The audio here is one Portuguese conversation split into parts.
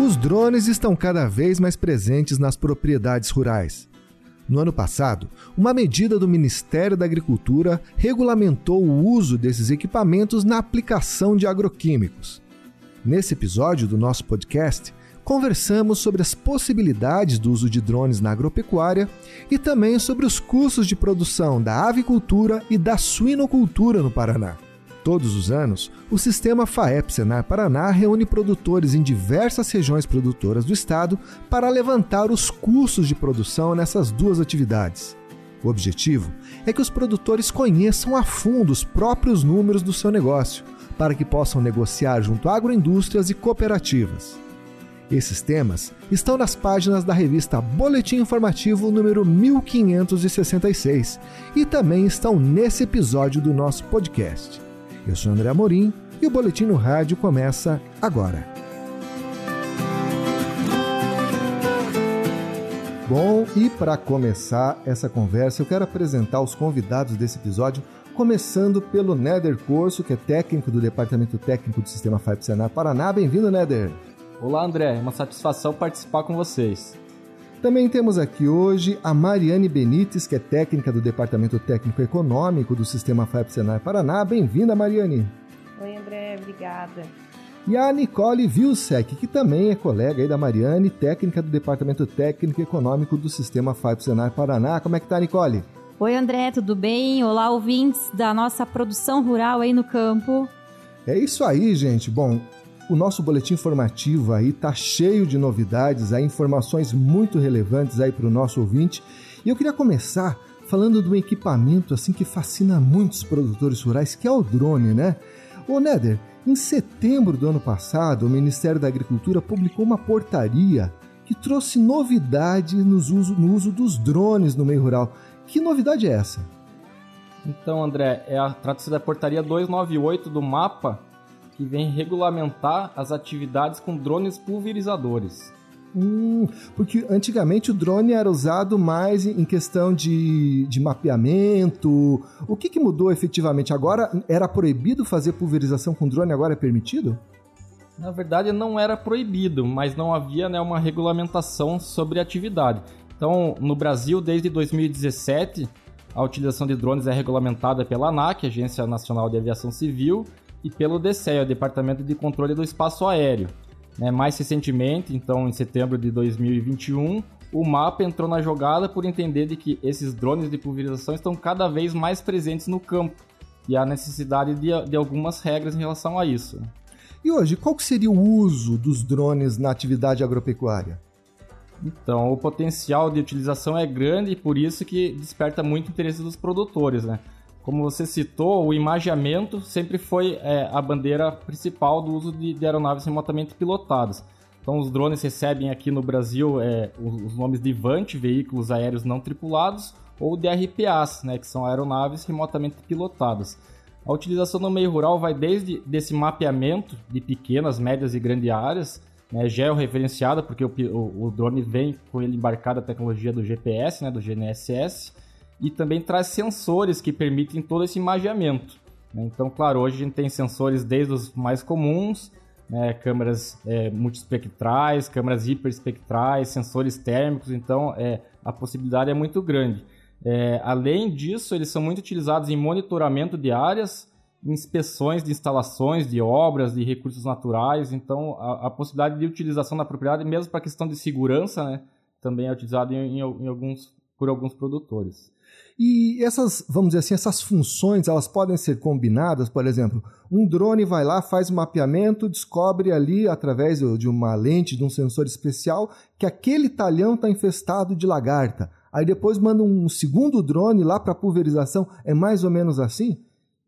Os drones estão cada vez mais presentes nas propriedades rurais. No ano passado, uma medida do Ministério da Agricultura regulamentou o uso desses equipamentos na aplicação de agroquímicos. Nesse episódio do nosso podcast, conversamos sobre as possibilidades do uso de drones na agropecuária e também sobre os custos de produção da avicultura e da suinocultura no Paraná. Todos os anos, o sistema FAEP Senar Paraná reúne produtores em diversas regiões produtoras do estado para levantar os custos de produção nessas duas atividades. O objetivo é que os produtores conheçam a fundo os próprios números do seu negócio, para que possam negociar junto a agroindústrias e cooperativas. Esses temas estão nas páginas da revista Boletim Informativo número 1566 e também estão nesse episódio do nosso podcast. Eu sou André Amorim e o Boletim no Rádio começa agora. Bom, e para começar essa conversa, eu quero apresentar os convidados desse episódio, começando pelo Néder Corso, que é técnico do Departamento Técnico do Sistema FIPE Senar Paraná. Bem-vindo, Néder. Olá, André. É uma satisfação participar com vocês. Também temos aqui hoje a Mariane Benites, que é técnica do Departamento Técnico Econômico do Sistema FAP Senar Paraná. Bem-vinda, Mariane. Oi, André, obrigada. E a Nicole Vilsec, que também é colega aí da Mariane, técnica do Departamento Técnico Econômico do Sistema FAP Senar Paraná. Como é que tá, Nicole? Oi, André, tudo bem? Olá, ouvintes da nossa produção rural aí no campo. É isso aí, gente. Bom, o nosso boletim informativo aí tá cheio de novidades, aí, informações muito relevantes aí para o nosso ouvinte. E eu queria começar falando de um equipamento assim que fascina muitos produtores rurais, que é o drone, né? Ô Néder, em setembro do ano passado, o Ministério da Agricultura publicou uma portaria que trouxe novidade nos uso, no uso dos drones no meio rural. Que novidade é essa? Então, André, é trata-se da portaria 298 do MAPA, que vem regulamentar as atividades com drones pulverizadores. Hum, porque antigamente o drone era usado mais em questão de, de mapeamento. O que, que mudou efetivamente? Agora era proibido fazer pulverização com drone, agora é permitido? Na verdade, não era proibido, mas não havia né, uma regulamentação sobre a atividade. Então, no Brasil, desde 2017, a utilização de drones é regulamentada pela ANAC, Agência Nacional de Aviação Civil, e pelo DCE, o Departamento de Controle do Espaço Aéreo. Né, mais recentemente, então em setembro de 2021, o MAPA entrou na jogada por entender de que esses drones de pulverização estão cada vez mais presentes no campo e há necessidade de, de algumas regras em relação a isso. E hoje, qual seria o uso dos drones na atividade agropecuária? Então, o potencial de utilização é grande e por isso que desperta muito interesse dos produtores, né? Como você citou, o imageamento sempre foi é, a bandeira principal do uso de, de, aeronaves remotamente pilotadas. Então, os drones recebem aqui no Brasil é, os, os, nomes de VANT, Veículos Aéreos Não Tripulados, ou de RPAs, né, que são aeronaves remotamente pilotadas. A utilização no meio rural vai desde desse mapeamento de pequenas, médias e grandes áreas, né, georreferenciada, porque o, o, o drone vem com ele embarcado a tecnologia do GPS, né, do GNSS, e também traz sensores que permitem todo esse imageamento. Né? Então, claro, hoje a gente tem sensores desde os mais comuns, né, câmeras é, multiespectrais, câmeras hiperespectrais, sensores térmicos, então é, a possibilidade é muito grande. É, além disso, eles são muito utilizados em monitoramento de áreas, inspeções de instalações, de obras, de recursos naturais, então a, a possibilidade de utilização na propriedade, mesmo para questão de segurança, né, também é utilizado em, em, em alguns, por alguns produtores. E essas, vamos dizer assim, essas funções, elas podem ser combinadas, por exemplo, um drone vai lá, faz um mapeamento, descobre ali, através de uma lente, de um sensor especial, que aquele talhão está infestado de lagarta. Aí depois manda um segundo drone lá para pulverização. É mais ou menos assim?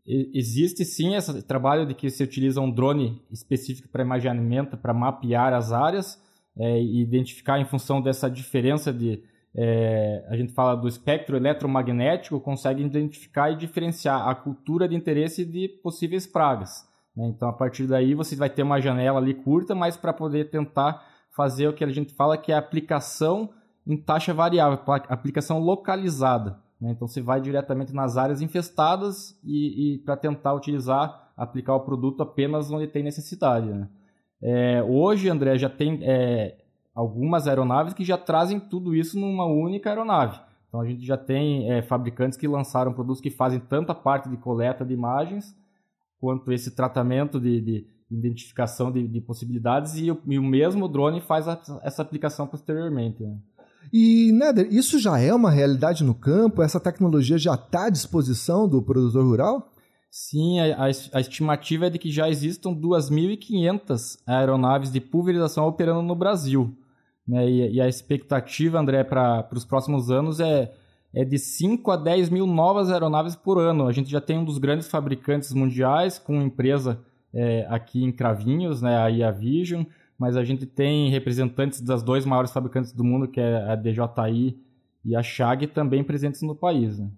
Existe sim esse trabalho de que se utiliza um drone específico para imaginamento, para mapear as áreas é, e identificar em função dessa diferença de, é, a gente fala do espectro eletromagnético, consegue identificar e diferenciar a cultura de interesse de possíveis pragas. Né? Então, a partir daí, você vai ter uma janela ali curta, mas para poder tentar fazer o que a gente fala que é a aplicação em taxa variável, aplicação localizada. Né? Então, você vai diretamente nas áreas infestadas e, e para tentar utilizar, aplicar o produto apenas onde tem necessidade. Né? É, hoje, André, já tem é, algumas aeronaves que já trazem tudo isso numa única aeronave. Então a gente já tem é, fabricantes que lançaram produtos que fazem tanto a parte de coleta de imagens quanto esse tratamento de, de identificação de, de possibilidades e o, e o, mesmo drone faz a, essa aplicação posteriormente. Né? E, Neder, isso já é uma realidade no campo? Essa tecnologia já está à disposição do produtor rural? Sim, a, a estimativa é de que já existam 2.500 aeronaves de pulverização operando no Brasil. Né? E, e a expectativa, André, para os próximos anos é, é de 5 a 10 mil novas aeronaves por ano. A gente já tem um dos grandes fabricantes mundiais, com empresa é, aqui em Cravinhos, né, a Vision, mas a gente tem representantes das dois maiores fabricantes do mundo, que é a DJI e a Chag, também presentes no país. Né?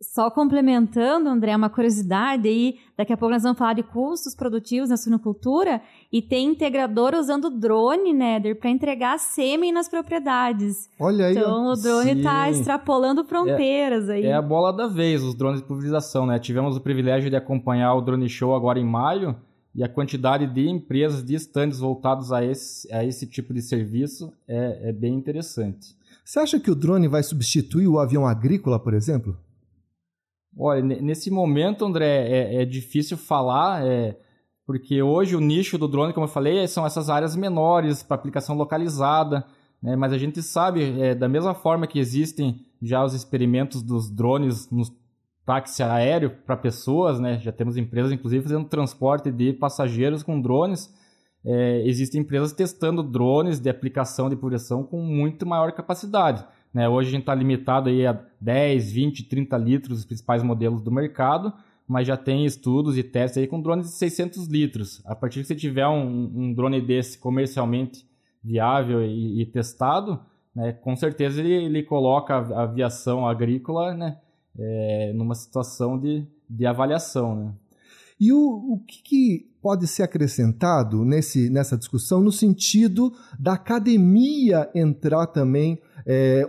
Só complementando, André, uma curiosidade aí, daqui a pouco nós vamos falar de custos produtivos na suinocultura e tem integrador usando drone, Nether, para entregar sêmen nas propriedades. Olha aí. Então o drone está extrapolando fronteiras é, aí. É a bola da vez, os drones de pulverização, né? Tivemos o privilégio de acompanhar o Drone Show agora em maio e a quantidade de empresas, de estandes voltados a esse, a esse tipo de serviço é, é bem interessante. Você acha que o drone vai substituir o avião agrícola, por exemplo? Olha, nesse momento, André, é, é difícil falar, é, porque hoje o nicho do drone, como eu falei, são essas áreas menores para aplicação localizada, né? mas a gente sabe, é, da mesma forma que existem já os experimentos dos drones no táxi aéreo para pessoas, né? já temos empresas, inclusive, fazendo transporte de passageiros com drones, é, existem empresas testando drones de aplicação de pulverização com muito maior capacidade. Né? Hoje a gente está limitado aí a 10, 20, 30 litros, os principais modelos do mercado, mas já tem estudos e testes aí com drones de 600 litros. A partir que você tiver um, um drone desse comercialmente viável e, e testado, né, com certeza ele, ele coloca a aviação agrícola né, é, numa situação de, de avaliação. Né? E o, o que, que, pode ser acrescentado nesse, nessa discussão no sentido da academia entrar também é,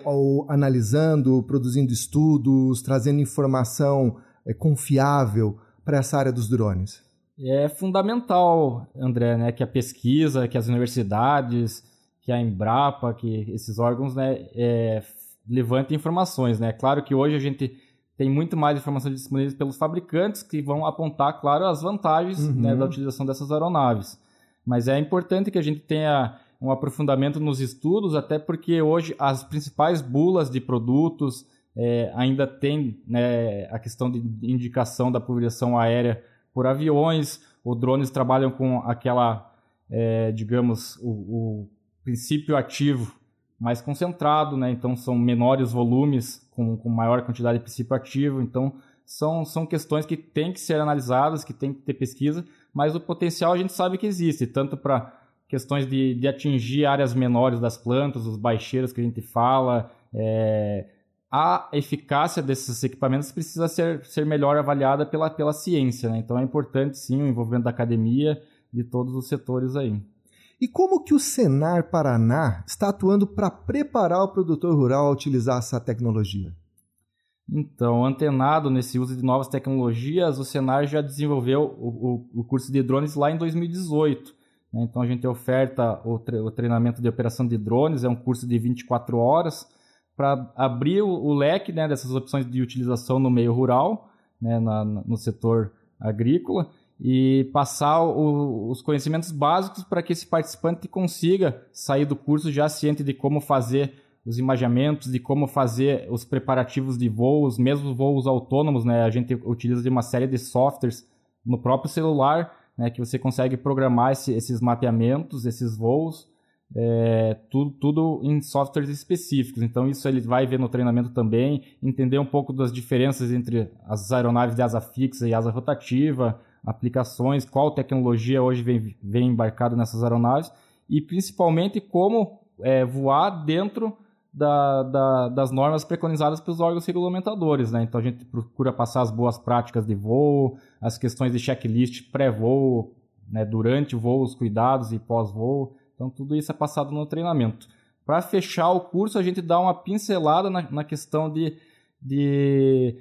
analisando, produzindo estudos, trazendo informação é, confiável para essa área dos drones? É fundamental, André, né, que a pesquisa, que as universidades, que a Embrapa, que esses órgãos né, é, levantem informações. Né? Claro que hoje a gente tem muito mais informações disponíveis pelos fabricantes que vão apontar, claro, as vantagens uhum. né, da utilização dessas aeronaves. Mas é importante que a gente tenha um aprofundamento nos estudos, até porque hoje as principais bulas de produtos é, ainda tem né, a questão de indicação da pulverização aérea por aviões, os drones trabalham com aquela, é, digamos, o, o, princípio ativo mais concentrado, né? então são menores volumes com, com maior quantidade de princípio ativo, então são, são questões que têm que ser analisadas, que tem que ter pesquisa, mas o potencial a gente sabe que existe, tanto para questões de, de atingir áreas menores das plantas, os baixeiros que a gente fala. É, a eficácia desses equipamentos precisa ser, ser melhor avaliada pela, pela ciência. Né? Então é importante sim o envolvimento da academia, de todos os setores aí. E como que o Senar Paraná está atuando para preparar o produtor rural a utilizar essa tecnologia? Então, antenado nesse uso de novas tecnologias, o Senar já desenvolveu o, o, curso de drones lá em 2018. Né? Então a gente oferta o, o, treinamento de operação de drones, é um curso de 24 horas, para abrir o, o leque né, dessas opções de utilização no meio rural, né, na, no setor agrícola, e passar o, os conhecimentos básicos para que esse participante consiga sair do curso já ciente de como fazer os imaginamentos, de como fazer os preparativos de voos, mesmo voos autônomos, né? A gente utiliza de uma série de softwares no próprio celular né, que você consegue programar esse, esses mapeamentos, esses voos, é, tudo, tudo em softwares específicos. Então, isso ele vai ver no treinamento também, entender um pouco das diferenças entre as aeronaves de asa fixa e asa rotativa, aplicações, qual tecnologia hoje vem, vem embarcado nessas aeronaves e principalmente como é, voar dentro da, da, das normas preconizadas pelos órgãos regulamentadores. Né? Então a gente procura passar as boas práticas de voo, as questões de checklist pré-voo, né? durante voo, os cuidados e pós-voo. Então tudo isso é passado no treinamento. Para fechar o curso, a gente dá uma pincelada na, na questão de, de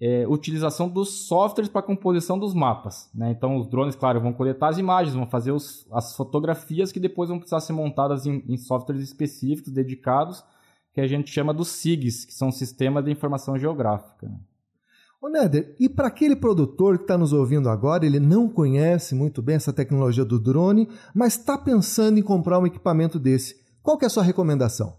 é, utilização dos softwares para composição dos mapas. Né? Então, os drones, claro, vão coletar as imagens, vão fazer os, as fotografias que depois vão precisar ser montadas em, em softwares específicos, dedicados, que a gente chama dos SIGs, que são Sistemas de Informação Geográfica. Ô e para aquele produtor que está nos ouvindo agora, ele não conhece muito bem essa tecnologia do drone, mas está pensando em comprar um equipamento desse, qual que é a sua recomendação?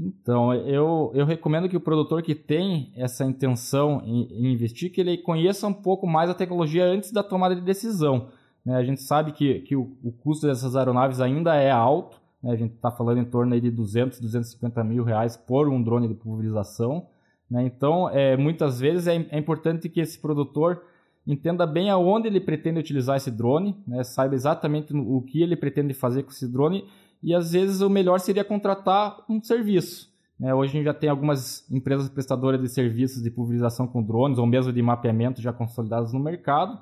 Então, eu, eu recomendo que o produtor que tem essa intenção em, em, investir, que ele conheça um pouco mais a tecnologia antes da tomada de decisão. Né? A gente sabe que, que o, o custo dessas aeronaves ainda é alto, né? a gente está falando em torno de 200, 250 mil reais por um drone de pulverização. Né? Então, é, muitas vezes é, é, importante que esse produtor entenda bem aonde ele pretende utilizar esse drone, né? saiba exatamente o que ele pretende fazer com esse drone e às vezes o melhor seria contratar um serviço. Né? Hoje a gente já tem algumas empresas prestadoras de serviços de pulverização com drones ou mesmo de mapeamento já consolidadas no mercado.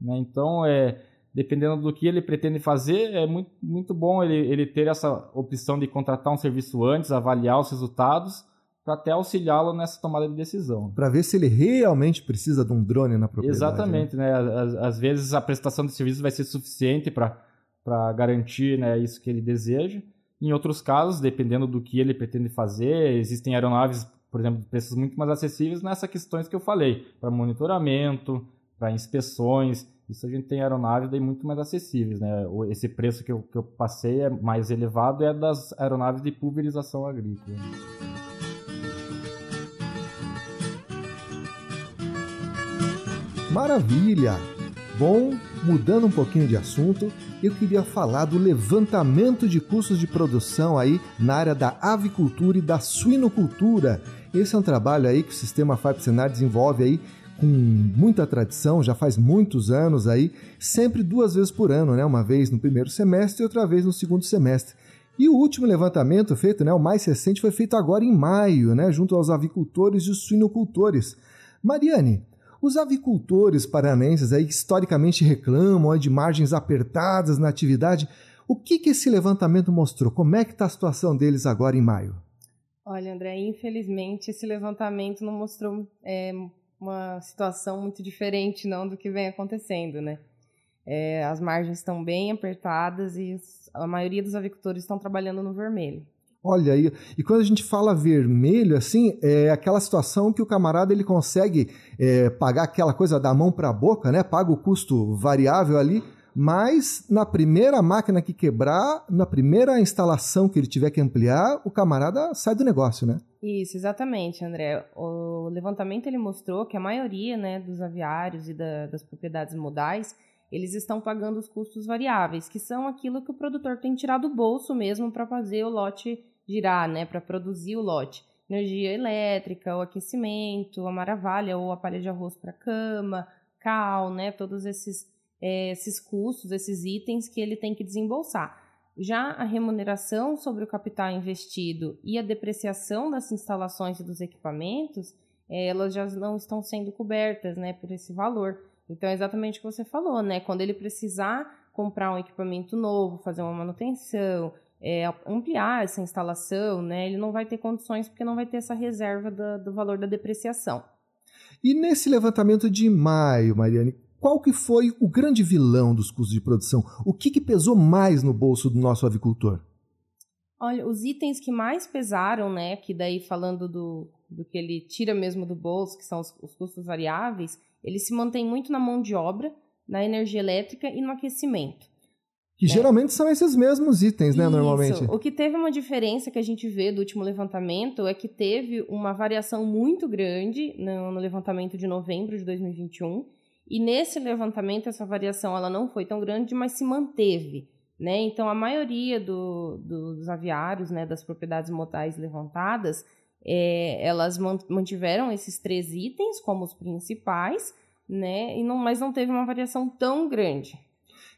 Né? Então, é, dependendo do que ele pretende fazer, é muito, muito bom ele, ele ter essa opção de contratar um serviço antes, avaliar os resultados, para até auxiliá-lo nessa tomada de decisão. Para ver se ele realmente precisa de um drone na propriedade. Exatamente, né? né? Às, às vezes a prestação de serviço vai ser suficiente para para garantir né, isso que ele deseja. Em outros casos, dependendo do que ele pretende fazer, existem aeronaves, por exemplo, de preços muito mais acessíveis nessas questões que eu falei, para monitoramento, para inspeções. Isso a gente tem aeronaves daí muito mais acessíveis. Né? Esse preço que eu, que eu passei é mais elevado é das aeronaves de pulverização agrícola. Maravilha! Bom, mudando um pouquinho de assunto, eu queria falar do levantamento de custos de produção aí na área da avicultura e da suinocultura. Esse é um trabalho aí que o sistema FAP Senar desenvolve aí com muita tradição, já faz muitos anos aí, sempre duas vezes por ano, né? Uma vez no primeiro semestre e outra vez no segundo semestre. E o último levantamento feito, né, o mais recente, foi feito agora em maio, né, junto aos avicultores e suinocultores. Mariane, os avicultores paranenses aí historicamente reclamam de margens apertadas na atividade. O que, que esse levantamento mostrou? Como é que está a situação deles agora em maio? Olha, André, infelizmente esse levantamento não mostrou é, uma situação muito diferente não do que vem acontecendo, né? É, as margens estão bem apertadas e a maioria dos avicultores estão trabalhando no vermelho. Olha aí, e quando a gente fala vermelho, assim, é aquela situação que o camarada ele consegue é, pagar aquela coisa da mão para a boca, né? Paga o custo variável ali, mas na primeira máquina que quebrar, na primeira instalação que ele tiver que ampliar, o camarada sai do negócio, né? Isso, exatamente, André. O levantamento ele mostrou que a maioria né, dos aviários e da, das propriedades modais eles estão pagando os custos variáveis, que são aquilo que o produtor tem tirado do bolso mesmo para fazer o lote girar, né, para produzir o lote. Energia elétrica, o aquecimento, a maravalha ou a palha de arroz para cama, cal, né, todos esses, é, esses custos, esses itens que ele tem que desembolsar. Já a remuneração sobre o capital investido e a depreciação das instalações e dos equipamentos, é, elas já não estão sendo cobertas né, por esse valor. Então, é exatamente o que você falou, né? Quando ele precisar comprar um equipamento novo, fazer uma manutenção, é, ampliar essa instalação, né, ele não vai ter condições porque não vai ter essa reserva do, do valor da depreciação. E nesse levantamento de maio, Mariane, qual que foi o grande vilão dos custos de produção? O que, que pesou mais no bolso do nosso avicultor? Olha, os itens que mais pesaram, né, que daí falando do, do que ele tira mesmo do bolso, que são os, os custos variáveis, ele se mantém muito na mão de obra, na energia elétrica e no aquecimento. Que é. geralmente são esses mesmos itens, né, Isso. normalmente. O que teve uma diferença que a gente vê do último levantamento é que teve uma variação muito grande no, no levantamento de novembro de 2021. E nesse levantamento, essa variação ela não foi tão grande, mas se manteve. Né? Então, a maioria do, dos aviários, né, das propriedades motais levantadas, é, elas mantiveram esses três itens como os principais, né? e não, mas não teve uma variação tão grande.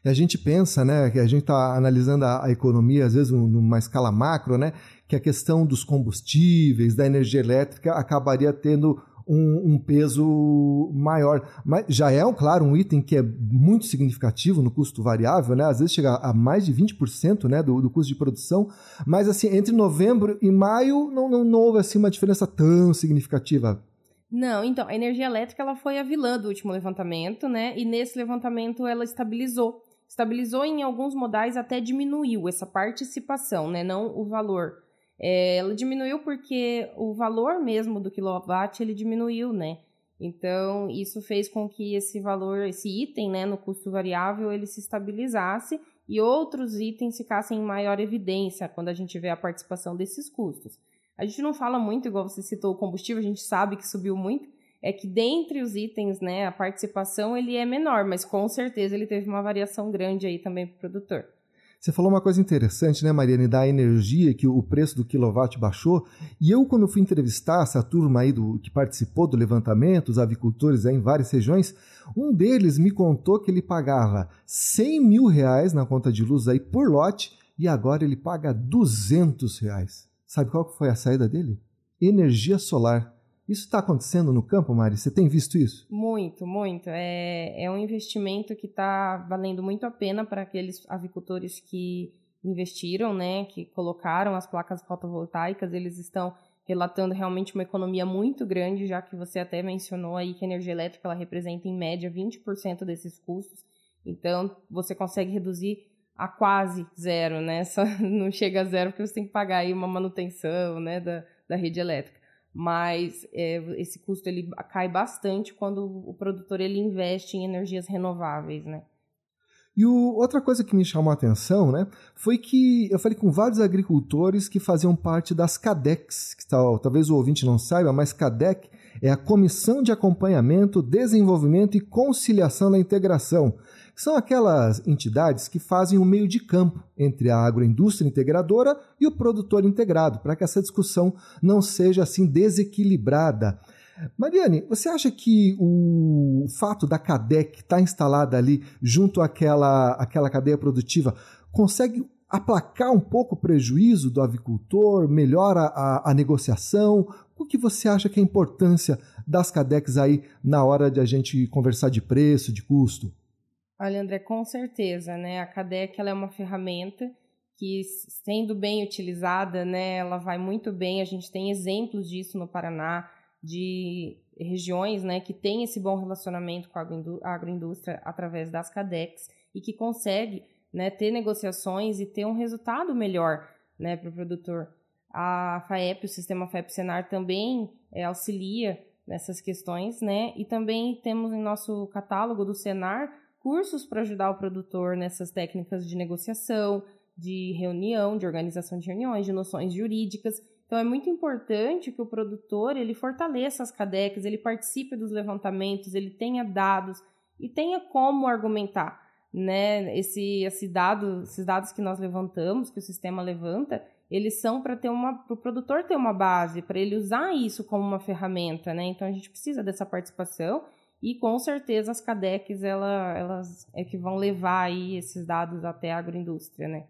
E a gente pensa, né, que a gente está analisando a, a, economia, às vezes, numa escala macro, né, que a questão dos combustíveis, da energia elétrica, acabaria tendo um, um, peso maior. Mas já é, claro, um item que é muito significativo no custo variável, né? Às vezes chega a mais de 20% né, do, do custo de produção. Mas assim, entre novembro e maio não, não, não houve assim, uma diferença tão significativa. Não, então, a energia elétrica ela foi a vilã do último levantamento, né? E nesse levantamento ela estabilizou. Estabilizou em alguns modais até diminuiu essa participação, né? Não o valor. É, ela diminuiu porque o valor mesmo do quilowatt ele diminuiu, né? Então, isso fez com que esse valor, esse item, né, no custo variável, ele se estabilizasse e outros itens ficassem em maior evidência quando a gente vê a participação desses custos. A gente não fala muito, igual você citou o combustível, a gente sabe que subiu muito, é que dentre os itens, né, a participação ele é menor, mas com certeza ele teve uma variação grande aí também para o produtor. Você falou uma coisa interessante, né, Mariane, da energia, que o preço do quilowatt baixou. E eu, quando fui entrevistar essa turma aí do, que participou do levantamento, os avicultores aí em várias regiões, um deles me contou que ele pagava 100 mil reais na conta de luz aí por lote e agora ele paga 200 reais. Sabe qual foi a saída dele? Energia solar. Isso está acontecendo no campo, Mari? Você tem visto isso? Muito, muito. É, é um investimento que está valendo muito a pena para aqueles avicultores que investiram, né, que colocaram as placas fotovoltaicas. Eles estão relatando realmente uma economia muito grande, já que você até mencionou aí que a energia elétrica ela representa em média 20% desses custos. Então, você consegue reduzir a quase zero, né? Só não chega a zero porque você tem que pagar aí uma manutenção, né, da, da rede elétrica. Mas é, esse custo ele cai bastante quando o produtor ele investe em energias renováveis, né? E o, outra coisa que me chamou a atenção, né, foi que eu falei com vários agricultores que faziam parte das CADECs, que tal, talvez o ouvinte não saiba, mas CADEC é a Comissão de Acompanhamento, Desenvolvimento e Conciliação da Integração, são aquelas entidades que fazem o um meio de campo entre a agroindústria integradora e o produtor integrado, para que essa discussão não seja assim desequilibrada. Mariane, você acha que o fato da CADEC estar tá instalada ali junto àquela, àquela cadeia produtiva consegue aplacar um pouco o prejuízo do avicultor, melhora a, a negociação? O que você acha que é a importância das CADECs aí na hora de a gente conversar de preço, de custo? Olha, André, com certeza, né? A CADEC ela é uma ferramenta que, sendo bem utilizada, né, ela vai muito bem. A gente tem exemplos disso no Paraná, de regiões né, que têm esse bom relacionamento com a agroindústria através das CADECs e que consegue né, ter negociações e ter um resultado melhor né, para o produtor. A FAEP, o sistema FAEP-Senar, também é, auxilia nessas questões, né? E também temos em nosso catálogo do Senar cursos para ajudar o produtor nessas técnicas de negociação, de reunião, de organização de reuniões, de noções jurídicas. Então é muito importante que o produtor ele fortaleça as cadecas, ele participe dos levantamentos, ele tenha dados e tenha como argumentar, né? Esse, esse dado, esses dados que nós levantamos, que o sistema levanta, eles são para ter uma, para o produtor ter uma base, para ele usar isso como uma ferramenta, né? Então a gente precisa dessa participação e com certeza as CADECs ela, elas é que vão levar aí esses dados até a agroindústria, né?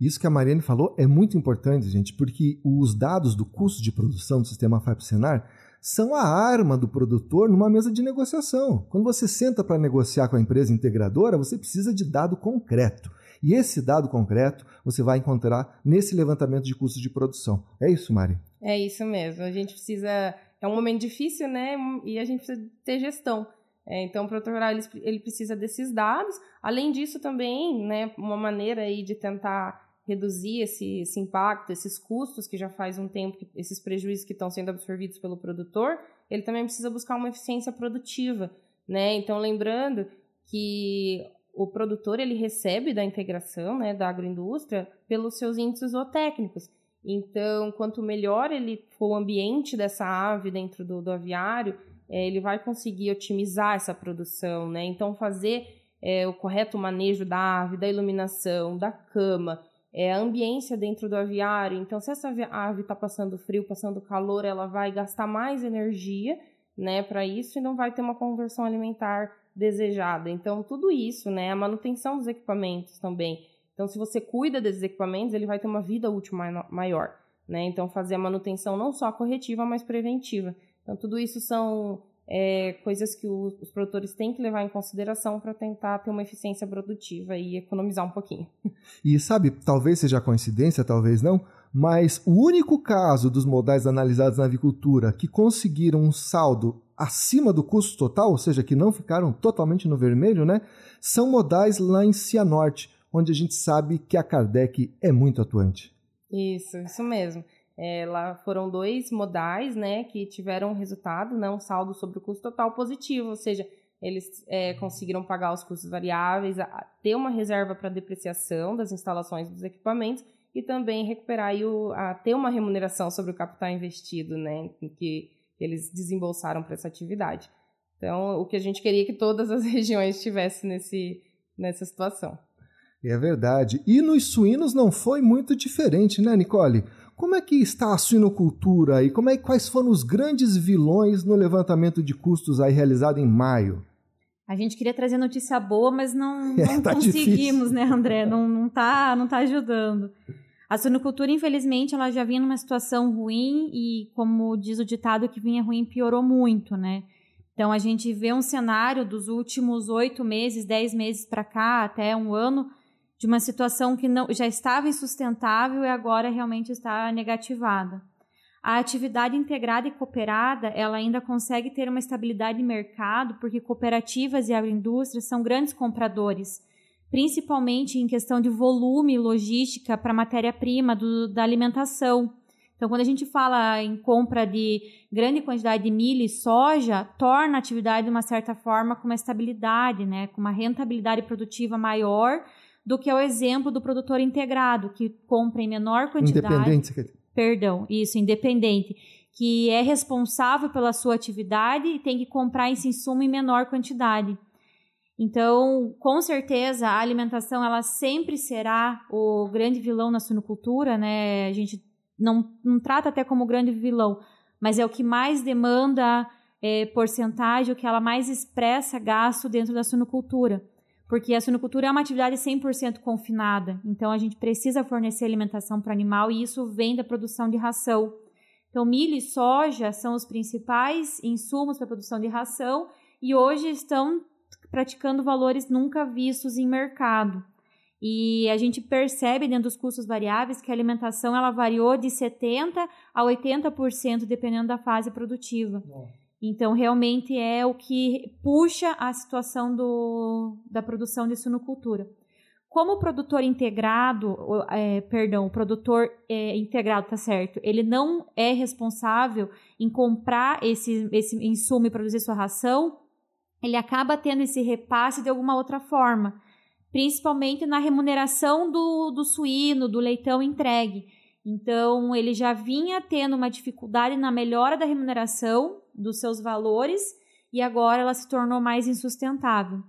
Isso que a Mariane falou é muito importante, gente, porque os dados do custo de produção do sistema FAP-Senar são a arma do produtor numa mesa de negociação. Quando você senta para negociar com a empresa integradora, você precisa de dado concreto. E esse dado concreto você vai encontrar nesse levantamento de custos de produção. É isso, Mari? É isso mesmo. A gente precisa é um momento difícil, né? E a gente precisa ter gestão. É, então, o produtor ele, ele, precisa desses dados. Além disso, também, né, uma maneira aí de tentar reduzir esse, esse impacto, esses custos que já faz um tempo, esses prejuízos que estão sendo absorvidos pelo produtor, ele também precisa buscar uma eficiência produtiva, né? Então, lembrando que o produtor ele recebe da integração, né, da agroindústria pelos seus índices zootécnicos. Então, quanto melhor ele for o ambiente dessa ave dentro do, do aviário, é, ele vai conseguir otimizar essa produção, né? Então, fazer é, o correto manejo da ave, da iluminação, da cama, é, a ambiência dentro do aviário. Então, se essa ave está passando frio, passando calor, ela vai gastar mais energia, né, para isso e não vai ter uma conversão alimentar desejada. Então, tudo isso, né, a manutenção dos equipamentos também. Então, se você cuida desses equipamentos, ele vai ter uma vida útil maior. Né? Então, fazer a manutenção não só corretiva, mas preventiva. Então, tudo isso são é, coisas que os produtores têm que levar em consideração para tentar ter uma eficiência produtiva e economizar um pouquinho. E sabe, talvez seja coincidência, talvez não, mas o único caso dos modais analisados na avicultura que conseguiram um saldo acima do custo total, ou seja, que não ficaram totalmente no vermelho, né, são modais lá em Cianorte, onde a gente sabe que a Kardec é muito atuante. Isso, isso mesmo. É, lá foram dois modais, né, que tiveram resultado, né, um saldo sobre o custo total positivo, ou seja, eles é, conseguiram pagar os custos variáveis, a, ter uma reserva para depreciação das instalações dos equipamentos e também recuperar o, a, ter uma remuneração sobre o capital investido, né, que eles desembolsaram para essa atividade. Então, o que a gente queria é que todas as regiões estivessem nesse, nessa situação. É verdade. E nos suínos não foi muito diferente, né, Nicole? Como é que está a suinocultura e como é, quais foram os grandes vilões no levantamento de custos aí realizado em maio? A gente queria trazer notícia boa, mas não, é, não tá conseguimos, difícil. né, André? Não, não, tá, não tá ajudando. A suinocultura, infelizmente, ela já vinha numa situação ruim e, como diz o ditado, que vinha ruim piorou muito, né? Então, a gente vê um cenário dos últimos oito meses, dez meses para cá, até um ano, de uma situação que não, já estava insustentável e agora realmente está negativada. A atividade integrada e cooperada, ela ainda consegue ter uma estabilidade de mercado, porque cooperativas e agroindústrias são grandes compradores, principalmente em questão de volume e logística para matéria-prima da alimentação. Então, quando a gente fala em compra de grande quantidade de milho e soja, torna a atividade, de uma certa forma, com uma estabilidade, né, com uma rentabilidade produtiva maior do que é o exemplo do produtor integrado, que compra em menor quantidade. Independente, Perdão, isso, independente. Que é responsável pela sua atividade e tem que comprar esse insumo em menor quantidade. Então, com certeza, a alimentação ela sempre será o grande vilão na suinocultura, né? A gente não, não trata até como grande vilão, mas é o que mais demanda é, porcentagem, o que ela mais expressa gasto dentro da suinocultura porque a suinocultura é uma atividade 100% confinada, então a gente precisa fornecer alimentação para o animal e isso vem da produção de ração. Então, milho e soja são os principais insumos para a produção de ração e hoje estão praticando valores nunca vistos em mercado. E a gente percebe dentro dos custos variáveis que a alimentação ela variou de 70% a 80% dependendo da fase produtiva. Então, realmente é o que puxa a situação do, da produção de suinocultura. Como o produtor integrado, é, perdão, o produtor é, integrado, tá certo, ele não é responsável em comprar esse, esse insumo e produzir sua ração, ele acaba tendo esse repasse de alguma outra forma, principalmente na remuneração do, do suíno, do leitão entregue. Então, ele já vinha tendo uma dificuldade na melhora da remuneração dos seus valores e agora ela se tornou mais insustentável.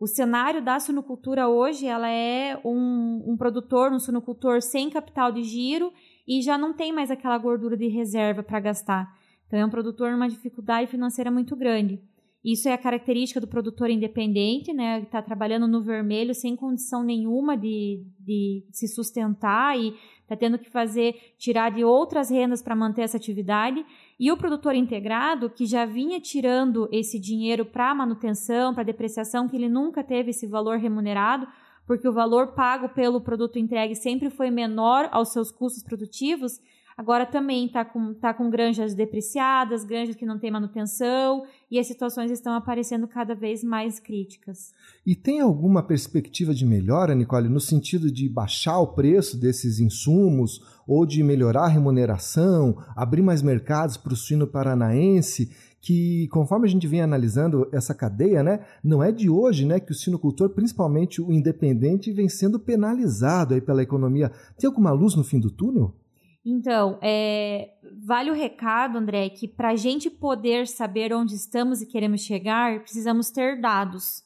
O cenário da suinocultura hoje ela é um, um produtor, um suinocultor sem capital de giro e já não tem mais aquela gordura de reserva para gastar. Então é um produtor numa dificuldade financeira muito grande. Isso é a característica do produtor independente, né? Que está trabalhando no vermelho sem condição nenhuma de, de se sustentar e está tendo que fazer, tirar de outras rendas para manter essa atividade. E o produtor integrado, que já vinha tirando esse dinheiro para manutenção, para depreciação, que ele nunca teve esse valor remunerado, porque o valor pago pelo produto entregue sempre foi menor aos seus custos produtivos, Agora também está com, tá com granjas depreciadas, granjas que não têm manutenção, e as situações estão aparecendo cada vez mais críticas. E tem alguma perspectiva de melhora, Nicole, no sentido de baixar o preço desses insumos ou de melhorar a remuneração, abrir mais mercados para o suíno paranaense? que conforme a gente vem analisando essa cadeia, né, não é de hoje, né, que o sinocultor, principalmente o independente, vem sendo penalizado aí pela economia. Tem alguma luz no fim do túnel? Então, é, vale o recado, André, que para a gente poder saber onde estamos e queremos chegar, precisamos ter dados.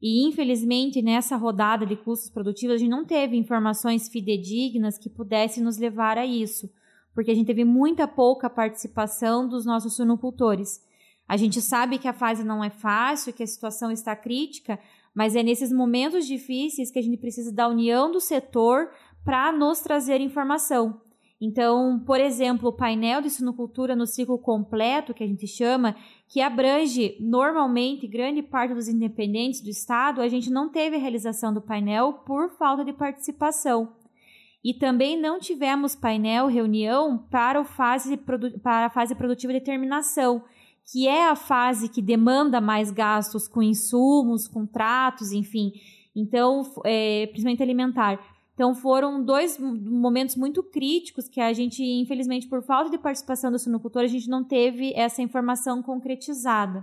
E, infelizmente, nessa rodada de custos produtivos, a gente não teve informações fidedignas que pudessem nos levar a isso, porque a gente teve muita pouca participação dos nossos suinocultores. A gente sabe que a fase não é fácil, que a situação está crítica, mas é nesses momentos difíceis que a gente precisa da união do setor para nos trazer informação. Então, por exemplo, o painel de sinocultura no ciclo completo, que a gente chama, que abrange normalmente grande parte dos independentes do Estado, a gente não teve a realização do painel por falta de participação. E também não tivemos painel, reunião para, fase, para a fase produtiva de terminação, que é a fase que demanda mais gastos com insumos, contratos, enfim. Então, é, principalmente alimentar. Então foram dois momentos muito críticos que a gente, infelizmente, por falta de participação do sinocultor, a gente não teve essa informação concretizada.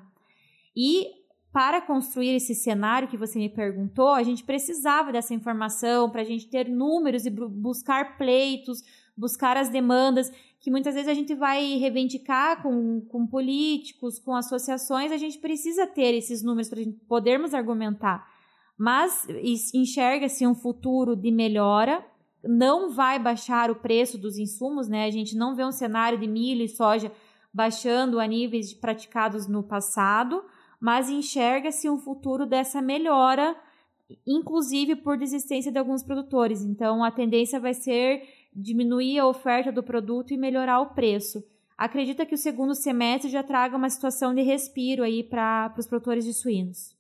E para construir esse cenário que você me perguntou, a gente precisava dessa informação para a gente ter números e buscar pleitos, buscar as demandas que muitas vezes a gente vai reivindicar com, com políticos, com associações, a gente precisa ter esses números para podermos argumentar mas enxerga-se um futuro de melhora. Não vai baixar o preço dos insumos, né? A gente não vê um cenário de milho e soja baixando a níveis praticados no passado, mas enxerga-se um futuro dessa melhora, inclusive por desistência de alguns produtores. Então, a tendência vai ser diminuir a oferta do produto e melhorar o preço. Acredita que o segundo semestre já traga uma situação de respiro aí para os produtores de suínos.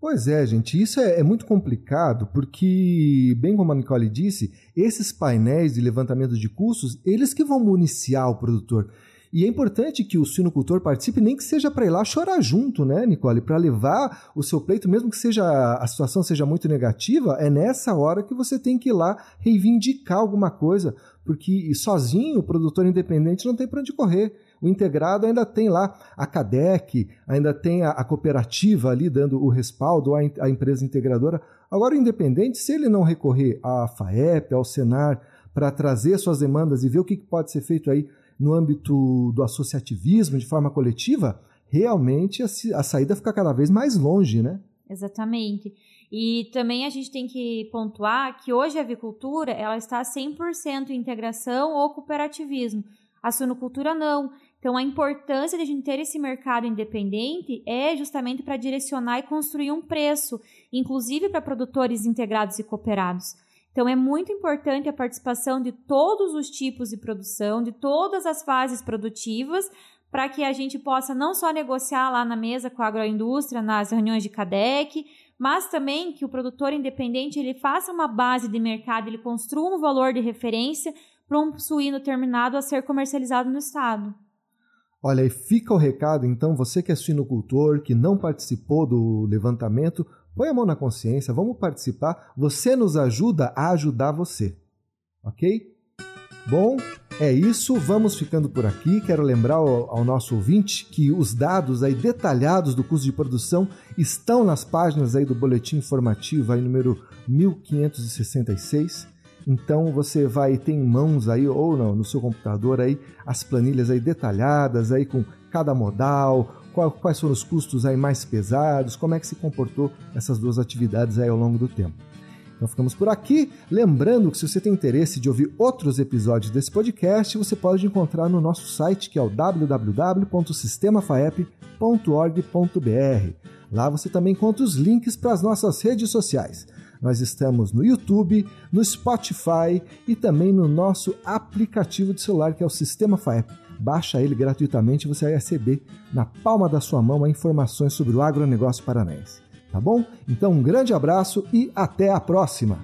Pois é, gente, isso é, é, muito complicado porque, bem como a Nicole disse, esses painéis de levantamento de custos, eles que vão municiar o produtor. E é importante que o sinocultor participe, nem que seja para ir lá chorar junto, né, Nicole? Para levar o seu pleito, mesmo que seja a situação seja muito negativa, é nessa hora que você tem que ir lá reivindicar alguma coisa, porque sozinho o produtor independente não tem para onde correr. O integrado ainda tem lá a CADEC, ainda tem a, a cooperativa ali dando o respaldo, a, a empresa integradora. Agora, o independente, se ele não recorrer à FAEP, ao Senar, para trazer suas demandas e ver o que pode ser feito aí no âmbito do associativismo de forma coletiva, realmente a, a saída fica cada vez mais longe, né? Exatamente. E também a gente tem que pontuar que hoje a avicultura ela está 100% integração ou cooperativismo. A suinocultura não. Então, a importância de a gente ter esse mercado independente é justamente para direcionar e construir um preço, inclusive para produtores integrados e cooperados. Então, é muito importante a participação de todos os tipos de produção, de todas as fases produtivas, para que a gente possa não só negociar lá na mesa com a agroindústria, nas reuniões de CADEC, mas também que o produtor independente ele faça uma base de mercado, ele construa um valor de referência para um suíno terminado a ser comercializado no estado. Olha, aí fica o recado, então, você que é suinocultor, que não participou do levantamento, põe a mão na consciência, vamos participar. Você nos ajuda a ajudar você. Ok? Bom, é isso, vamos ficando por aqui. Quero lembrar ao, ao, nosso ouvinte que os dados aí detalhados do custo de produção estão nas páginas aí do boletim informativo aí número 1566. Então você vai ter em mãos aí ou não, no seu computador aí as planilhas aí detalhadas aí com cada modal, qual, quais foram os custos aí mais pesados, como é que se comportou essas duas atividades aí ao longo do tempo. Então ficamos por aqui. Lembrando que se você tem interesse de ouvir outros episódios desse podcast, você pode encontrar no nosso site que é o www.sistemafaep.org.br. Lá você também encontra os links para as nossas redes sociais. Nós estamos no YouTube, no Spotify e também no nosso aplicativo de celular que é o Sistema FAEP. Baixa ele gratuitamente e você vai receber na palma da sua mão informações sobre o agronegócio paranaense. Tá bom? Então um grande abraço e até a próxima!